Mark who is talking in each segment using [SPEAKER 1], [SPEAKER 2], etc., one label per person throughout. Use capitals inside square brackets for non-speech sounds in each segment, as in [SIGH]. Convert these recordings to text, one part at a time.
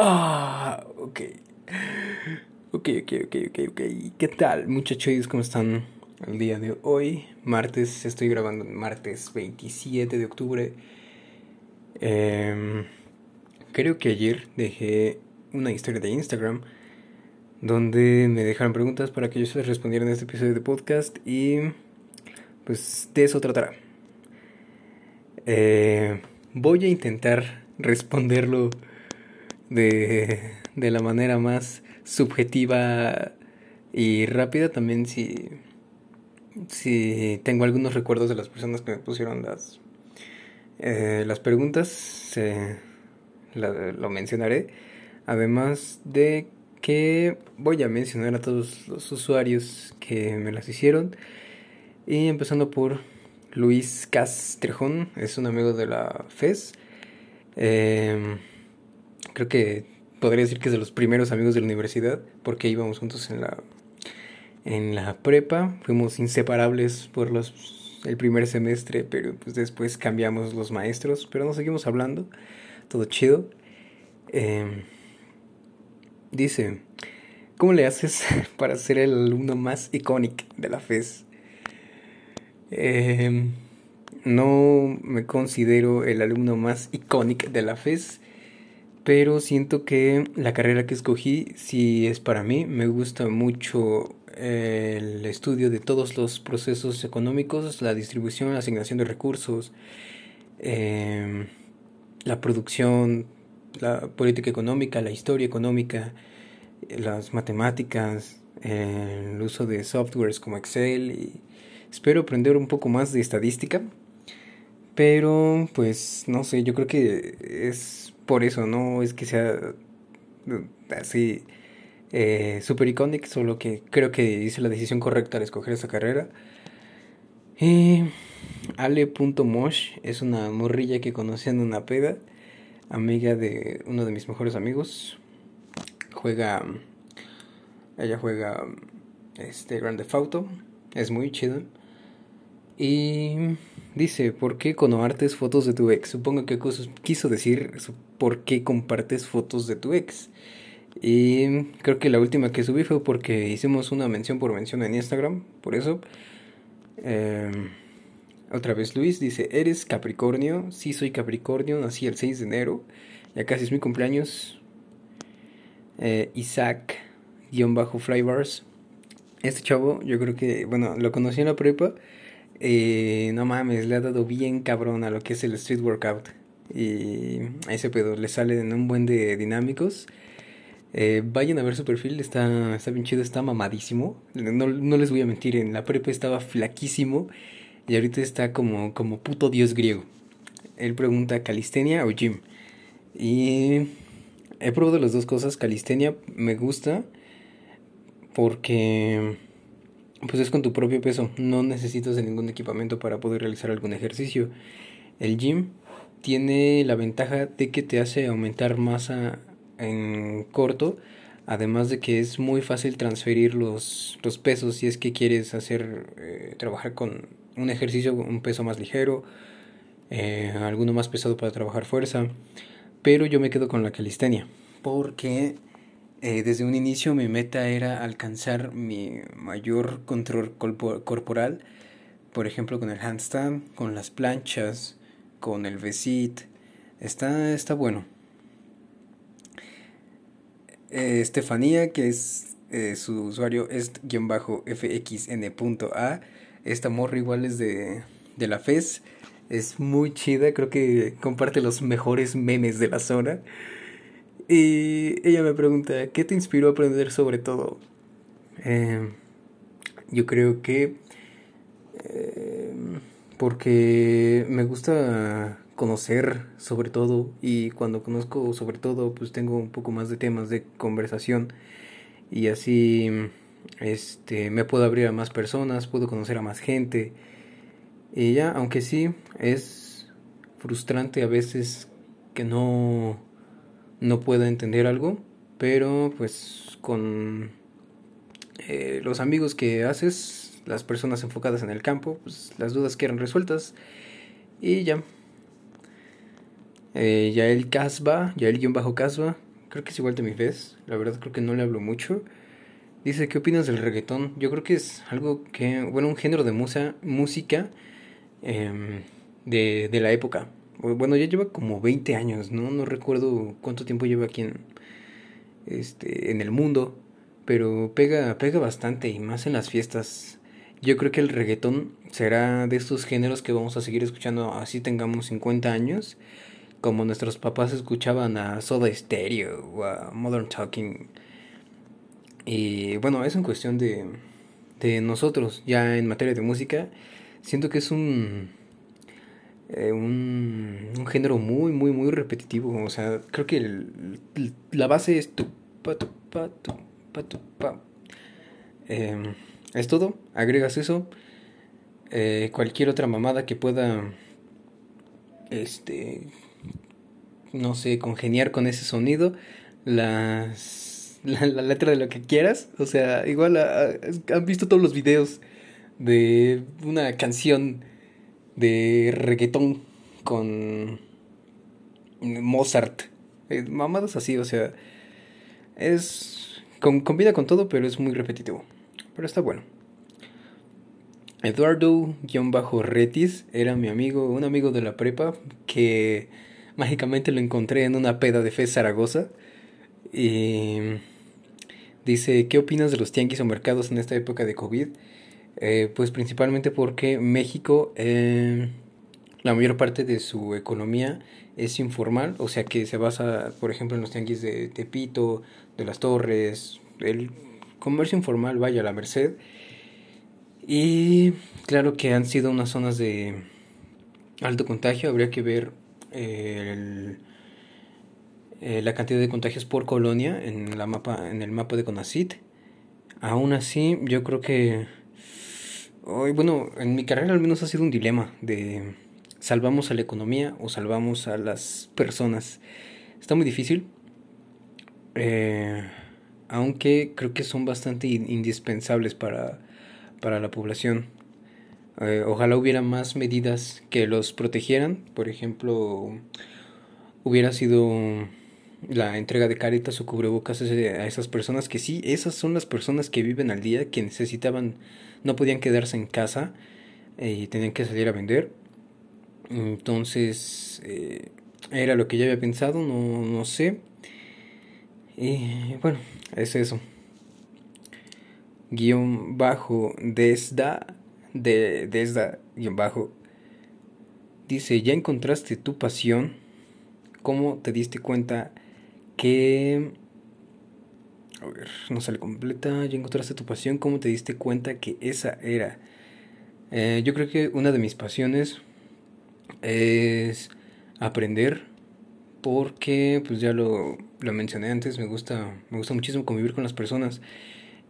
[SPEAKER 1] Ah, ok. Ok, ok, ok, ok, ok. ¿Qué tal, muchachos? ¿Cómo están el día de hoy? Martes, estoy grabando martes 27 de octubre. Em, creo que ayer dejé una historia de Instagram donde me dejaron preguntas para que yo les respondiera en este episodio de podcast y pues de eso tratará. Eh, voy a intentar responderlo de, de la manera más subjetiva y rápida también si, si tengo algunos recuerdos de las personas que me pusieron las, eh, las preguntas, lo mencionaré. Además de que voy a mencionar a todos los usuarios que me las hicieron. Y empezando por Luis Castrejón, es un amigo de la FES. Eh, creo que podría decir que es de los primeros amigos de la universidad, porque íbamos juntos en la, en la prepa, fuimos inseparables por los, el primer semestre, pero pues después cambiamos los maestros, pero nos seguimos hablando, todo chido. Em, dice, ¿cómo le haces [LAUGHS] para ser el alumno más icónico de la FES? Em, no me considero el alumno más icónico de la FES pero siento que la carrera que escogí sí es para mí. Me gusta mucho el estudio de todos los procesos económicos, la distribución, la asignación de recursos, em, la producción, la política económica, la historia económica, las matemáticas, el uso de softwares como Excel espero aprender un poco más de estadística. Pero pues no sé, yo creo que es por eso, no es que sea así eh, super icónico, solo que creo que hice la decisión correcta al escoger esa carrera. Y Ale.mosh es una morrilla que conocí en una peda, amiga de uno de mis mejores amigos. Juega, ella juega este Grande Auto, es muy chido. Y dice, ¿por qué compartes fotos de tu ex? Supongo que quiso decir por qué compartes fotos de tu ex. Y creo que la última que subí fue porque hicimos una mención por mención en Instagram, por eso. Em, otra vez Luis dice, ¿eres Capricornio? Sí, soy Capricornio, nací el 6 de enero, ya casi es mi cumpleaños. Eh, Isaac, guion bajo Flybars. Este chavo, yo creo que, bueno, lo conocí en la prepa eh, no mames, le ha dado bien cabrón a lo que es el street workout. Y ese pedo le salen un buen de dinámicos. Eh, vayan a ver su perfil, está, está bien chido, está mamadísimo. No, no, les voy a mentir, en la prepa estaba flaquísimo y ahorita está como, como puto dios griego. Él pregunta calistenia o gym. Y he probado las dos cosas. Calistenia me gusta porque pues es con tu propio peso, no necesitas de ningún equipamiento para poder realizar algún ejercicio. El gym tiene la ventaja de que te hace aumentar masa en corto, además de que es muy fácil transferir los, los pesos si es que quieres hacer eh, trabajar con un ejercicio un peso más ligero, eh, alguno más pesado para trabajar fuerza, pero yo me quedo con la calistenia porque eh, desde un inicio mi meta era alcanzar mi mayor control corporal, por ejemplo con el handstand, con las planchas, con el V-sit. Está, está bueno. Eh, Estefanía, que es eh, su usuario, es fxn.a. Esta morra igual es de, de la FES. Es muy chida, creo que comparte los mejores memes de la zona. Y ella me pregunta, ¿qué te inspiró a aprender sobre todo? Em, yo creo que em, porque me gusta conocer sobre todo y cuando conozco sobre todo pues tengo un poco más de temas de conversación y así este me puedo abrir a más personas, puedo conocer a más gente y ya, aunque sí es frustrante a veces que no no pueda entender algo, pero pues con eh, los amigos que haces, las personas enfocadas en el campo, pues las dudas quedan resueltas y ya. Eh, ya el Casba, ya el guion bajo Casba, creo que es igual de mi vez, la verdad creo que no le hablo mucho. Dice, ¿qué opinas del reggaetón? Yo creo que es algo que, bueno, un género de música em, de, de la época. Bueno, ya lleva como 20 años, ¿no? No recuerdo cuánto tiempo lleva aquí en, este, en el mundo, pero pega, pega bastante y más en las fiestas. Yo creo que el reggaetón será de estos géneros que vamos a seguir escuchando así tengamos 50 años, como nuestros papás escuchaban a Soda Stereo o a Modern Talking. Y bueno, es en cuestión de, de nosotros, ya en materia de música, siento que es un, eh, un, un, género muy, muy, muy repetitivo. O sea, creo que la base es tu, pa, tu, pa, tu, pa, tu, pa. Eh, es todo, agregas eso. Eh, cualquier otra mamada que pueda, este, no sé, congeniar con ese sonido, las, la, la letra de lo que quieras. O sea, igual han visto todos los videos de una canción de reggaetón con Mozart. Eh, mamadas así, o sea, es con, combina con todo, pero es muy repetitivo. Pero está bueno. Eduardo-Retis era mi amigo, un amigo de la prepa que mágicamente lo encontré en una peda de fe Zaragoza. Y dice, ¿qué opinas de los tianguis o mercados en esta época de COVID? Eh, pues principalmente porque México, eh, la mayor parte de su economía es informal, o sea que se basa, por ejemplo, en los tianguis de Tepito, de las Torres, el comercio informal, vaya, la Merced. Y claro que han sido unas zonas de alto contagio, habría que ver eh, la cantidad de contagios por colonia en, la mapa, en el mapa de CONACIT. Aún así, yo creo que bueno, en mi carrera al menos ha sido un dilema de salvamos a la economía o salvamos a las personas. Está muy difícil, eh, aunque creo que son bastante indispensables para, para la población. Eh, ojalá hubiera más medidas que los protegieran. Por ejemplo, hubiera sido la entrega de caritas o cubrebocas a esas personas que sí, esas son las personas que viven al día, que necesitaban no podían quedarse en casa eh, y tenían que salir a vender. Entonces, eh, era lo que ya había pensado, no, no sé. Y bueno, es eso. Guión bajo desda, de, desda, guion bajo. Dice, ¿ya encontraste tu pasión? ¿Cómo te diste cuenta que a ver, no sale completa. Ya encontraste tu pasión. ¿Cómo te diste cuenta que esa era? Eh, yo creo que una de mis pasiones es aprender. Porque, pues ya lo, lo mencioné antes, me gusta, me gusta muchísimo convivir con las personas.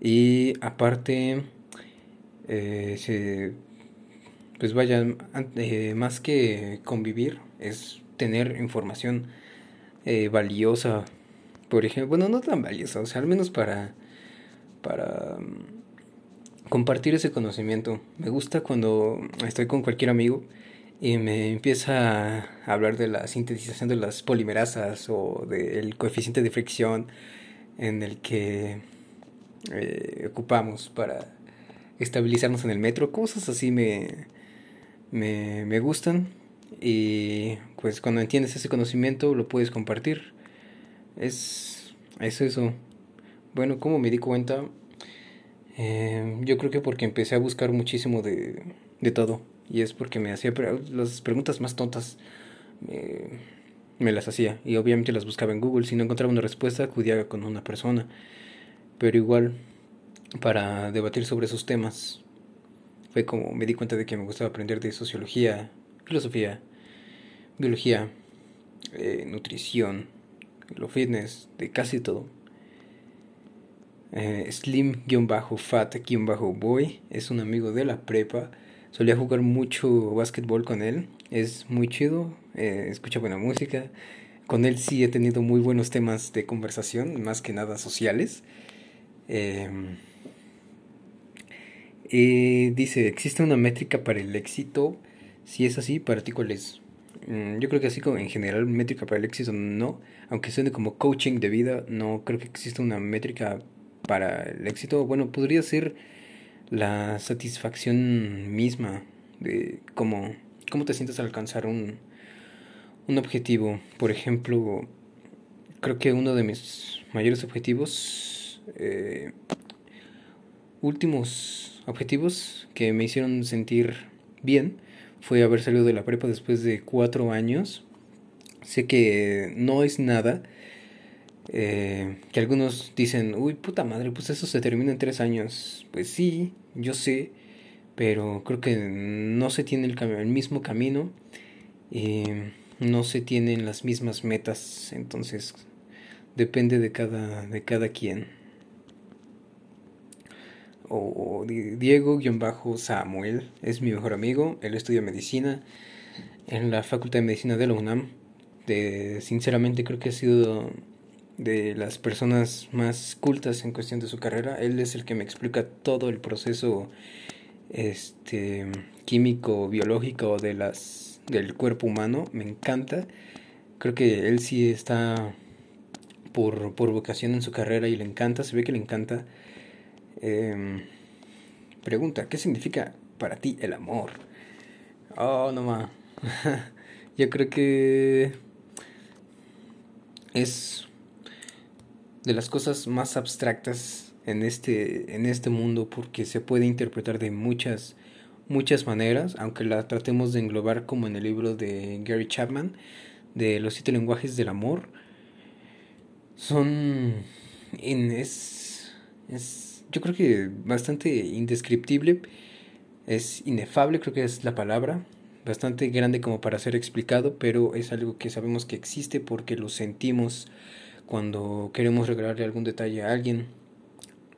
[SPEAKER 1] Y aparte, eh, se, pues vaya, eh, más que convivir, es tener información valiosa por ejemplo, bueno, no tan valiosa, o sea, al menos para, para mm, compartir ese conocimiento. Me gusta cuando estoy con cualquier amigo y me empieza a hablar de la sintetización de las polimerasas o del coeficiente de fricción en el que eh, ocupamos para estabilizarnos en el metro. Cosas así me, me, me gustan y pues cuando entiendes ese conocimiento lo puedes compartir es, es eso. Bueno, como me di cuenta, eh, yo creo que porque empecé a buscar muchísimo de, de todo. Y es porque me hacía las preguntas más tontas. me las hacía. Y obviamente las buscaba en Google. Si no encontraba una respuesta, acudía con una persona. Pero igual, para debatir sobre esos temas, fue como me di cuenta de que me gustaba aprender de sociología, filosofía, biología, eh, nutrición, lo fitness, de casi todo. Eh, Slim-Fat-Boy es un amigo de la prepa. Solía jugar mucho básquetbol con él. Es muy chido, eh, escucha buena música. Con él sí he tenido muy buenos temas de conversación, más que nada sociales. Em, dice, ¿existe una métrica para el éxito? Si es así, ¿para ti cuál es? Mm, yo creo que así como en general métrica para el éxito no, aunque suene como coaching de vida, no creo que exista una métrica para el éxito. Bueno, podría ser la satisfacción misma de cómo, cómo te sientes al alcanzar un, un objetivo. Por ejemplo, creo que uno de mis mayores objetivos, eh, últimos objetivos que me hicieron sentir bien, fue haber salido de la prepa después de cuatro años. Sé que no es nada. Eh, que algunos dicen, uy, puta madre, pues eso se termina en tres años. Pues sí, yo sé, pero creo que no se tiene el, el mismo camino. y no se tienen las mismas metas. Entonces, depende de cada, de cada quien. O, Diego-Samuel es mi mejor amigo. Él estudia medicina en la Facultad de Medicina de la UNAM. De, sinceramente creo que ha sido de las personas más cultas en cuestión de su carrera. Él es el que me explica todo el proceso este químico biológico de las del cuerpo humano. Me encanta. Creo que él sí está por, por vocación en su carrera y le encanta, se ve que le encanta. Em, pregunta, ¿qué significa para ti el amor? Oh, no más. [LAUGHS] Yo creo que es de las cosas más abstractas en este, en este mundo porque se puede interpretar de muchas, muchas maneras, aunque la tratemos de englobar como en el libro de Gary Chapman, de los siete lenguajes del amor son es, es yo creo que bastante indescriptible es inefable creo que es la palabra bastante grande como para ser explicado pero es algo que sabemos que existe porque lo sentimos cuando queremos regalarle algún detalle a alguien.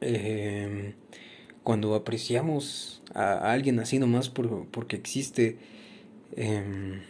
[SPEAKER 1] Em, cuando apreciamos a, alguien así nomás por, porque existe em,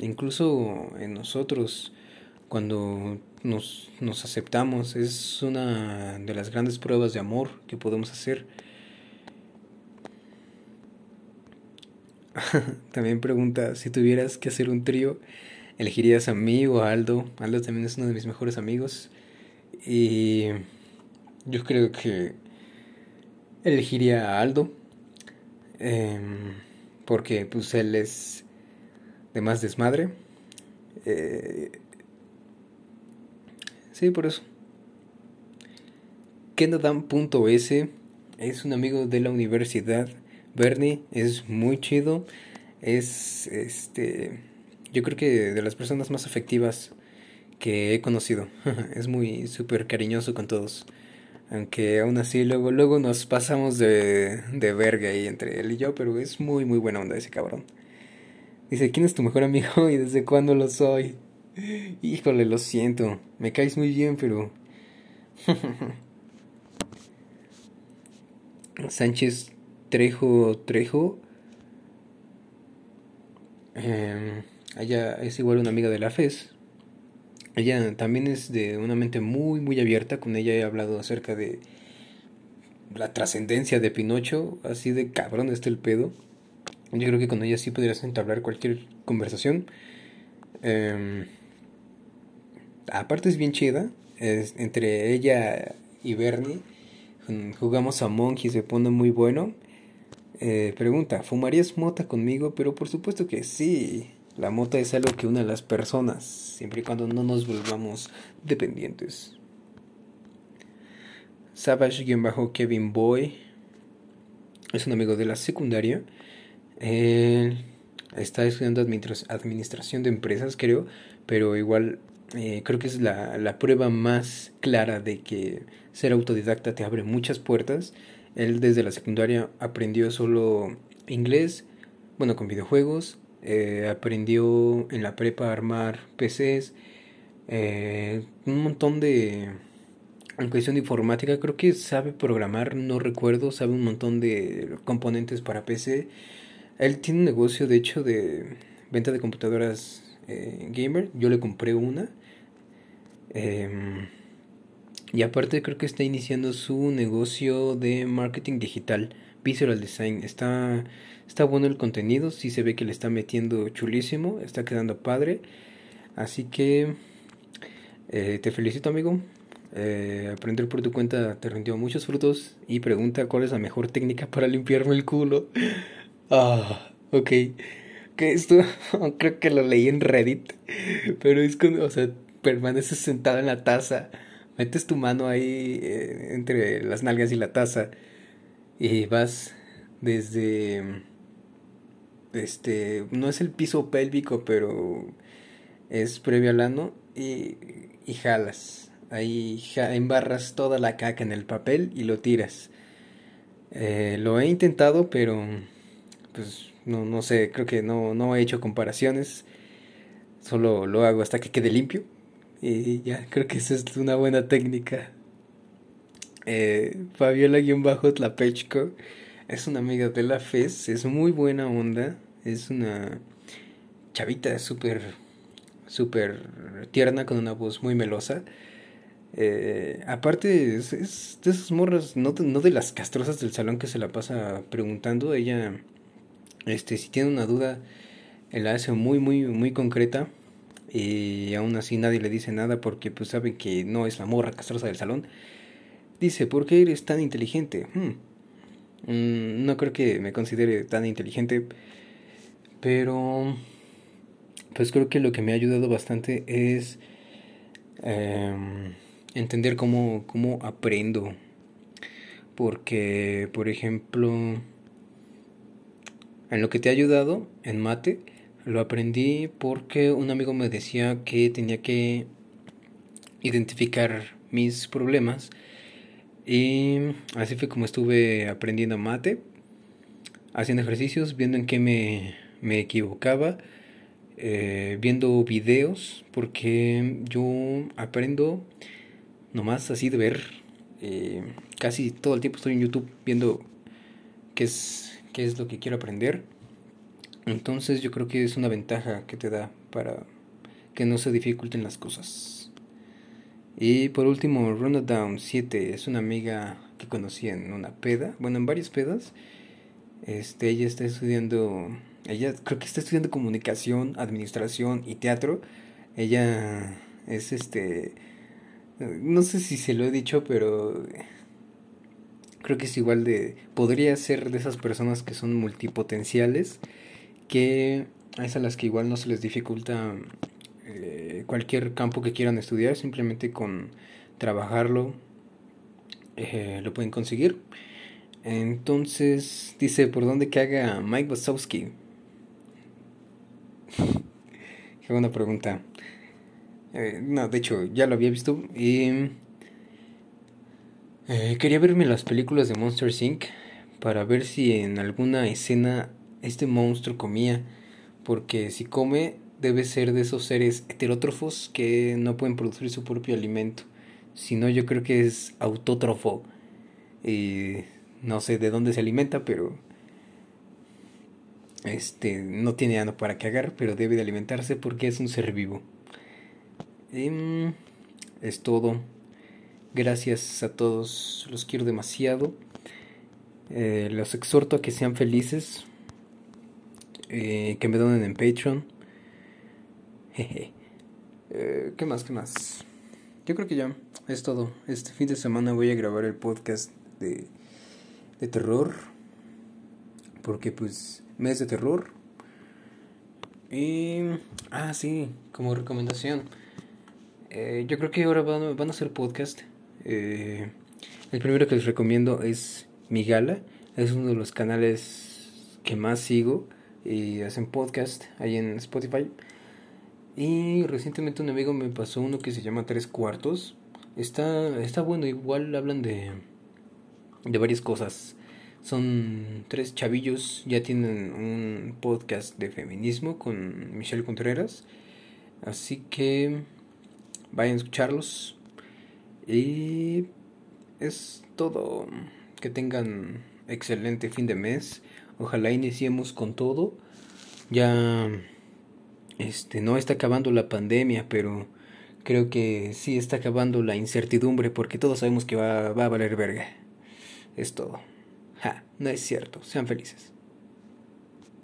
[SPEAKER 1] incluso en nosotros cuando nos, nos aceptamos. Es una de las grandes pruebas de amor que podemos hacer. [LAUGHS] también pregunta, si tuvieras que hacer un trío, ¿elegirías a mí o a Aldo? Aldo también es uno de mis mejores amigos. Y yo creo que elegiría a Aldo. Em, porque pues él es de más desmadre. Eh, Sí, por eso. Kenadam.s es un amigo de la universidad. Bernie es muy chido. Es este. Yo creo que de las personas más afectivas que he conocido. [LAUGHS] es muy súper cariñoso con todos. Aunque aún así luego, luego nos pasamos de, de verga ahí entre él y yo, pero es muy muy buena onda ese cabrón. Dice, ¿quién es tu mejor amigo y desde cuándo lo soy? Híjole, lo siento. Me caes muy bien, pero... [LAUGHS] Sánchez Trejo Trejo. Eh, ella es igual una amiga de la FES. Ella también es de una mente muy, muy abierta. Con ella he hablado acerca de la trascendencia de Pinocho. Así de cabrón está el pedo. Yo creo que con ella sí podrías entablar cualquier conversación. Eh, aparte es bien chida. Es, entre ella y Bernie jugamos a Monkey, se pone muy bueno. Eh, pregunta, ¿fumarías mota conmigo? Pero por supuesto que sí. La mota es algo que une a las personas, siempre y cuando no nos volvamos dependientes. Savage-Kevin Boy es un amigo de la secundaria. Él está estudiando administración de empresas, creo, pero igual eh, creo que es la, la prueba más clara de que ser autodidacta te abre muchas puertas. Él desde la secundaria aprendió solo inglés, bueno, con videojuegos, eh, aprendió en la prepa a armar PCs, eh, un montón de... En cuestión de informática, creo que sabe programar, no recuerdo, sabe un montón de componentes para PC. Él tiene un negocio, de hecho, de venta de computadoras gamer. Yo le compré una Em, y aparte creo que está iniciando su negocio de marketing digital Visual Design. Está, está bueno el contenido, sí se ve que le está metiendo chulísimo, está quedando padre. Así que eh, te felicito amigo. Eh, aprender por tu cuenta te rindió muchos frutos y pregunta cuál es la mejor técnica para limpiarme el culo. [LAUGHS] Ah, ok. Que esto [LAUGHS] creo que lo leí en Reddit, pero es cuando, o sea, permaneces sentado en la taza, metes tu mano ahí eh, entre las nalgas y la taza y vas desde este no es el piso pélvico, pero es previo al ano y, y jalas. Ahí embarras toda la caca en el papel y lo tiras. Eh, lo he intentado, pero pues no, no sé, creo que no, no he hecho comparaciones. Solo lo hago hasta que quede limpio. Y ya, creo que esa es una buena técnica. Eh, Fabiola-Tlapechko es una amiga de la FES, es muy buena onda, es una chavita súper, súper tierna con una voz muy melosa. Eh, aparte, es, de esas morras, no, no de las castrosas del salón que se la pasa preguntando, ella, este, si tiene una duda, la hace muy, muy, muy concreta y aún así nadie le dice nada porque pues saben que no es la morra castrosa del salón. Dice, ¿por qué eres tan inteligente? Hmm. Mm, no creo que me considere tan inteligente, pero pues creo que lo que me ha ayudado bastante es em, entender cómo, cómo aprendo. Porque, por ejemplo, en lo que te ha ayudado en mate, lo aprendí porque un amigo me decía que tenía que identificar mis problemas y así fue como estuve aprendiendo mate, haciendo ejercicios, viendo en qué me, me equivocaba, eh, viendo videos, porque yo aprendo nomás así de ver, eh, casi todo el tiempo estoy en YouTube viendo qué es, qué es lo que quiero aprender. Entonces yo creo que es una ventaja que te da para que no se dificulten las cosas. Y por último, Down 7 es una amiga que conocí en una peda, bueno, en varias pedas. Este, ella está estudiando, ella creo que está estudiando comunicación, administración y teatro. Ella es este, no sé si se lo he dicho, pero creo que es igual de, podría ser de esas personas que son multipotenciales que es a las que igual no se les dificulta eh, cualquier campo que quieran estudiar, simplemente con trabajarlo eh, lo pueden conseguir. Entonces dice, ¿por dónde que haga Mike Wazowski? [LAUGHS] Qué buena pregunta. Eh, no, de hecho, ya lo había visto y quería verme las películas de Monster Inc. para ver si en alguna escena este monstruo comía, porque si come debe ser de esos seres heterótrofos que no pueden producir su propio alimento. Si no, yo creo que es autótrofo. Y no sé de dónde se alimenta, pero este no tiene ano para cagar, pero debe de alimentarse porque es un ser vivo. Mm, es todo. Gracias a todos, los quiero demasiado. Eh, los exhorto a que sean felices, eh, que me donen en Patreon. Eh, ¿Qué más? ¿Qué más? Yo creo que ya es todo. Este fin de semana voy a grabar el podcast de, de terror. Porque pues mes de terror. Y... Ah, sí, como recomendación. Eh, yo creo que ahora van, van a hacer podcast. el primero que les recomiendo es Mi Gala. Es uno de los canales que más sigo y hacen podcast ahí en Spotify. Y recientemente un amigo me pasó uno que se llama Tres Cuartos. Está, está bueno, igual hablan de, de varias cosas. Son tres chavillos, ya tienen un podcast de feminismo con Michelle Contreras. Así que vayan a escucharlos. Y es todo. Que tengan excelente fin de mes. Ojalá iniciemos con todo. Ya este no está acabando la pandemia, pero creo que sí está acabando la incertidumbre porque todos sabemos que va, va a valer verga. Es todo. No es cierto. Sean felices.